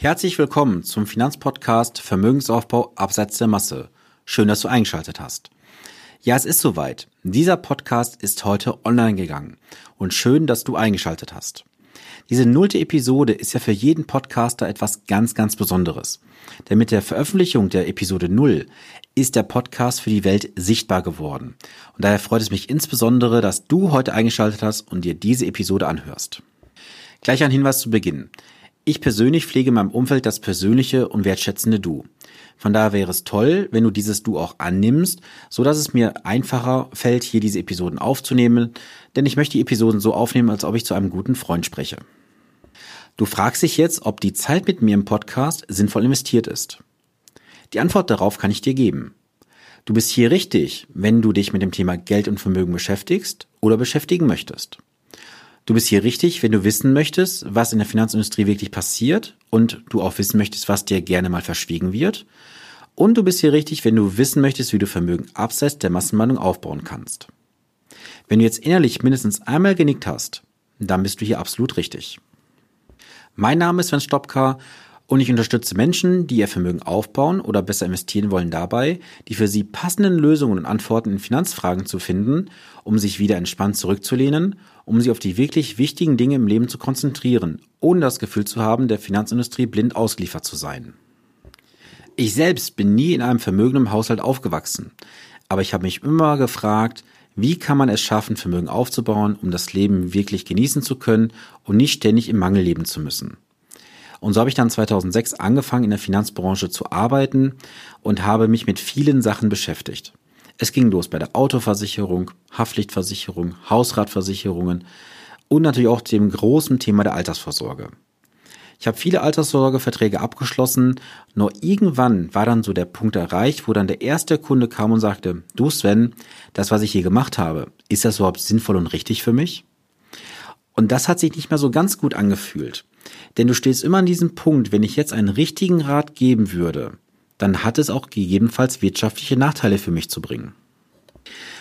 Herzlich willkommen zum Finanzpodcast Vermögensaufbau abseits der Masse. Schön, dass du eingeschaltet hast. Ja, es ist soweit. Dieser Podcast ist heute online gegangen und schön, dass du eingeschaltet hast. Diese nullte Episode ist ja für jeden Podcaster etwas ganz, ganz Besonderes. Denn mit der Veröffentlichung der Episode null ist der Podcast für die Welt sichtbar geworden. Und daher freut es mich insbesondere, dass du heute eingeschaltet hast und dir diese Episode anhörst. Gleich ein Hinweis zu Beginn. Ich persönlich pflege in meinem Umfeld das persönliche und wertschätzende Du. Von daher wäre es toll, wenn du dieses Du auch annimmst, so dass es mir einfacher fällt, hier diese Episoden aufzunehmen, denn ich möchte die Episoden so aufnehmen, als ob ich zu einem guten Freund spreche. Du fragst dich jetzt, ob die Zeit mit mir im Podcast sinnvoll investiert ist. Die Antwort darauf kann ich dir geben. Du bist hier richtig, wenn du dich mit dem Thema Geld und Vermögen beschäftigst oder beschäftigen möchtest. Du bist hier richtig, wenn du wissen möchtest, was in der Finanzindustrie wirklich passiert und du auch wissen möchtest, was dir gerne mal verschwiegen wird. Und du bist hier richtig, wenn du wissen möchtest, wie du Vermögen abseits der Massenmeinung aufbauen kannst. Wenn du jetzt innerlich mindestens einmal genickt hast, dann bist du hier absolut richtig. Mein Name ist Sven Stopka und ich unterstütze Menschen, die ihr Vermögen aufbauen oder besser investieren wollen dabei, die für sie passenden Lösungen und Antworten in Finanzfragen zu finden, um sich wieder entspannt zurückzulehnen, um sie auf die wirklich wichtigen Dinge im Leben zu konzentrieren, ohne das Gefühl zu haben, der Finanzindustrie blind ausgeliefert zu sein. Ich selbst bin nie in einem vermögenden Haushalt aufgewachsen, aber ich habe mich immer gefragt, wie kann man es schaffen, Vermögen aufzubauen, um das Leben wirklich genießen zu können und nicht ständig im Mangel leben zu müssen. Und so habe ich dann 2006 angefangen, in der Finanzbranche zu arbeiten und habe mich mit vielen Sachen beschäftigt. Es ging los bei der Autoversicherung, Haftpflichtversicherung, Hausratversicherungen und natürlich auch dem großen Thema der Altersvorsorge. Ich habe viele Altersvorsorgeverträge abgeschlossen, nur irgendwann war dann so der Punkt erreicht, wo dann der erste Kunde kam und sagte, du Sven, das, was ich hier gemacht habe, ist das überhaupt sinnvoll und richtig für mich? Und das hat sich nicht mehr so ganz gut angefühlt. Denn du stehst immer an diesem Punkt, wenn ich jetzt einen richtigen Rat geben würde, dann hat es auch gegebenenfalls wirtschaftliche Nachteile für mich zu bringen.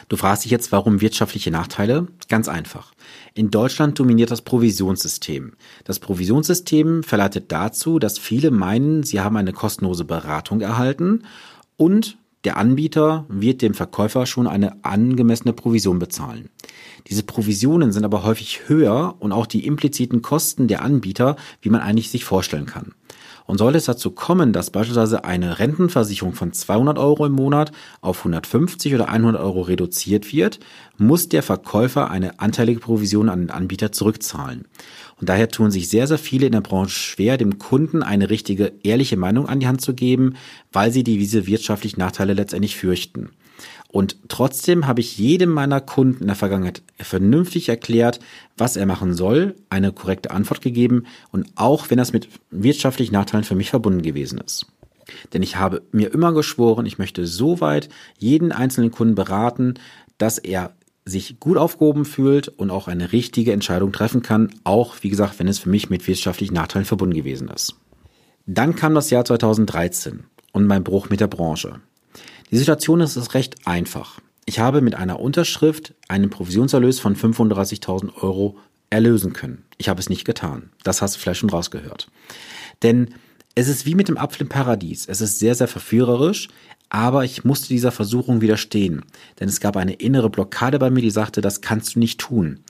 Du fragst dich jetzt, warum wirtschaftliche Nachteile? Ganz einfach. In Deutschland dominiert das Provisionssystem. Das Provisionssystem verleitet dazu, dass viele meinen, sie haben eine kostenlose Beratung erhalten und der Anbieter wird dem Verkäufer schon eine angemessene Provision bezahlen. Diese Provisionen sind aber häufig höher und auch die impliziten Kosten der Anbieter, wie man eigentlich sich vorstellen kann. Und sollte es dazu kommen, dass beispielsweise eine Rentenversicherung von 200 Euro im Monat auf 150 oder 100 Euro reduziert wird, muss der Verkäufer eine anteilige Provision an den Anbieter zurückzahlen. Und daher tun sich sehr, sehr viele in der Branche schwer, dem Kunden eine richtige, ehrliche Meinung an die Hand zu geben, weil sie diese wirtschaftlichen Nachteile letztendlich fürchten. Und trotzdem habe ich jedem meiner Kunden in der Vergangenheit vernünftig erklärt, was er machen soll, eine korrekte Antwort gegeben und auch wenn das mit wirtschaftlichen Nachteilen für mich verbunden gewesen ist. Denn ich habe mir immer geschworen, ich möchte so weit jeden einzelnen Kunden beraten, dass er sich gut aufgehoben fühlt und auch eine richtige Entscheidung treffen kann, auch wie gesagt, wenn es für mich mit wirtschaftlichen Nachteilen verbunden gewesen ist. Dann kam das Jahr 2013 und mein Bruch mit der Branche. Die Situation ist recht einfach. Ich habe mit einer Unterschrift einen Provisionserlös von 35.000 Euro erlösen können. Ich habe es nicht getan. Das hast du vielleicht schon rausgehört. Denn es ist wie mit dem Apfel im Paradies. Es ist sehr, sehr verführerisch, aber ich musste dieser Versuchung widerstehen. Denn es gab eine innere Blockade bei mir, die sagte, das kannst du nicht tun.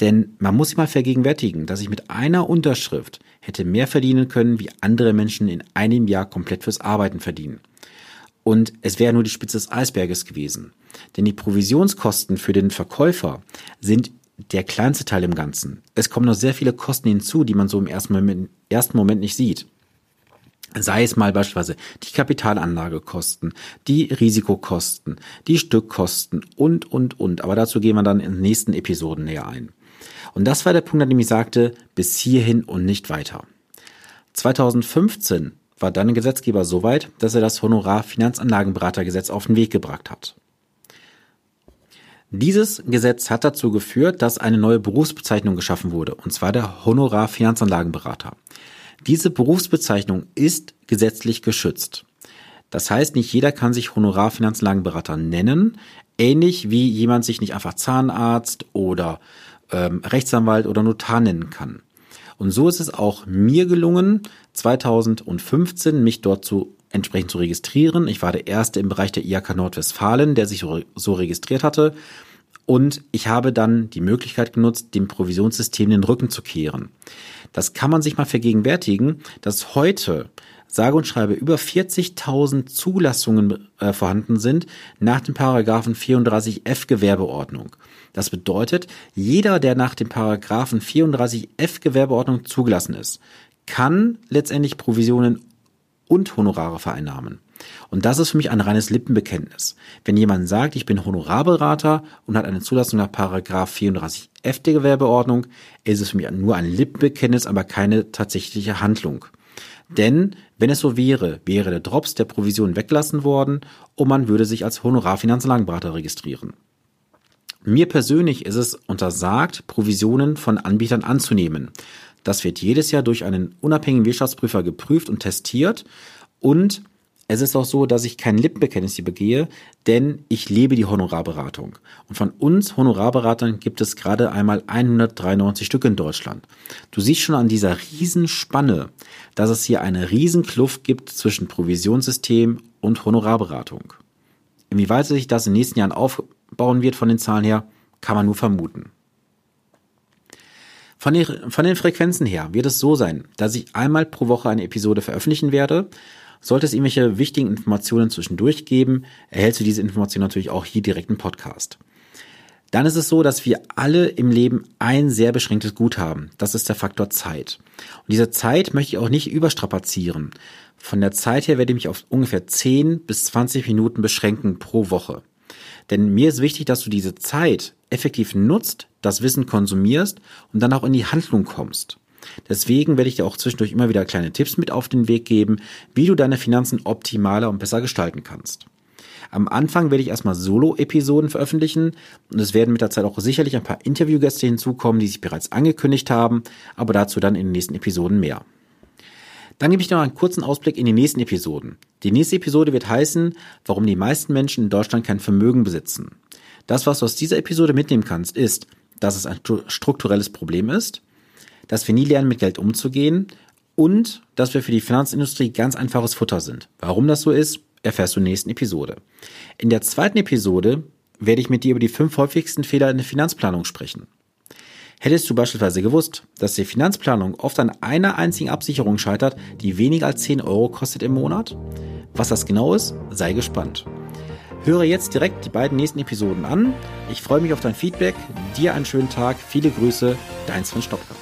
Denn man muss sich mal vergegenwärtigen, dass ich mit einer Unterschrift hätte mehr verdienen können, wie andere Menschen in einem Jahr komplett fürs Arbeiten verdienen. Und es wäre nur die Spitze des Eisberges gewesen. Denn die Provisionskosten für den Verkäufer sind der kleinste Teil im Ganzen. Es kommen noch sehr viele Kosten hinzu, die man so im ersten Moment, ersten Moment nicht sieht. Sei es mal beispielsweise die Kapitalanlagekosten, die Risikokosten, die Stückkosten und, und, und. Aber dazu gehen wir dann in den nächsten Episoden näher ein. Und das war der Punkt, an dem ich sagte, bis hierhin und nicht weiter. 2015 war dann ein Gesetzgeber so weit, dass er das Honorar-Finanzanlagenberatergesetz auf den Weg gebracht hat. Dieses Gesetz hat dazu geführt, dass eine neue Berufsbezeichnung geschaffen wurde, und zwar der Honorar-Finanzanlagenberater. Diese Berufsbezeichnung ist gesetzlich geschützt. Das heißt, nicht jeder kann sich Honorarfinanzlagenberater nennen, ähnlich wie jemand sich nicht einfach Zahnarzt oder ähm, Rechtsanwalt oder Notar nennen kann. Und so ist es auch mir gelungen, 2015 mich dort zu entsprechend zu registrieren. Ich war der Erste im Bereich der IAK Nordwestfalen, der sich so registriert hatte. Und ich habe dann die Möglichkeit genutzt, dem Provisionssystem den Rücken zu kehren. Das kann man sich mal vergegenwärtigen, dass heute sage und schreibe über 40.000 Zulassungen äh, vorhanden sind nach dem Paragraphen 34f Gewerbeordnung. Das bedeutet, jeder, der nach dem Paragraphen 34f Gewerbeordnung zugelassen ist, kann letztendlich Provisionen und Honorare vereinnahmen. Und das ist für mich ein reines Lippenbekenntnis. Wenn jemand sagt, ich bin Honorarberater und hat eine Zulassung nach Paragraph 34f der Gewerbeordnung, ist es für mich nur ein Lippenbekenntnis, aber keine tatsächliche Handlung. Denn wenn es so wäre, wäre der Drops der Provision weglassen worden und man würde sich als Honorarfinanzlagenberater registrieren. Mir persönlich ist es untersagt, Provisionen von Anbietern anzunehmen. Das wird jedes Jahr durch einen unabhängigen Wirtschaftsprüfer geprüft und testiert und es ist auch so, dass ich kein Lippenbekenntnis hier begehe, denn ich lebe die Honorarberatung. Und von uns Honorarberatern gibt es gerade einmal 193 Stück in Deutschland. Du siehst schon an dieser Riesenspanne, dass es hier eine Riesenkluft gibt zwischen Provisionssystem und Honorarberatung. Inwieweit sich das in den nächsten Jahren aufbauen wird von den Zahlen her, kann man nur vermuten. Von den, von den Frequenzen her wird es so sein, dass ich einmal pro Woche eine Episode veröffentlichen werde sollte es irgendwelche wichtigen Informationen zwischendurch geben, erhältst du diese Information natürlich auch hier direkt im Podcast. Dann ist es so, dass wir alle im Leben ein sehr beschränktes Gut haben. Das ist der Faktor Zeit. Und diese Zeit möchte ich auch nicht überstrapazieren. Von der Zeit her werde ich mich auf ungefähr 10 bis 20 Minuten beschränken pro Woche. Denn mir ist wichtig, dass du diese Zeit effektiv nutzt, das Wissen konsumierst und dann auch in die Handlung kommst. Deswegen werde ich dir auch zwischendurch immer wieder kleine Tipps mit auf den Weg geben, wie du deine Finanzen optimaler und besser gestalten kannst. Am Anfang werde ich erstmal Solo-Episoden veröffentlichen und es werden mit der Zeit auch sicherlich ein paar Interviewgäste hinzukommen, die sich bereits angekündigt haben, aber dazu dann in den nächsten Episoden mehr. Dann gebe ich noch einen kurzen Ausblick in die nächsten Episoden. Die nächste Episode wird heißen, warum die meisten Menschen in Deutschland kein Vermögen besitzen. Das, was du aus dieser Episode mitnehmen kannst, ist, dass es ein strukturelles Problem ist, dass wir nie lernen, mit Geld umzugehen und dass wir für die Finanzindustrie ganz einfaches Futter sind. Warum das so ist, erfährst du in der nächsten Episode. In der zweiten Episode werde ich mit dir über die fünf häufigsten Fehler in der Finanzplanung sprechen. Hättest du beispielsweise gewusst, dass die Finanzplanung oft an einer einzigen Absicherung scheitert, die weniger als 10 Euro kostet im Monat? Was das genau ist, sei gespannt. Höre jetzt direkt die beiden nächsten Episoden an. Ich freue mich auf dein Feedback. Dir einen schönen Tag. Viele Grüße. Dein Sven Stopka.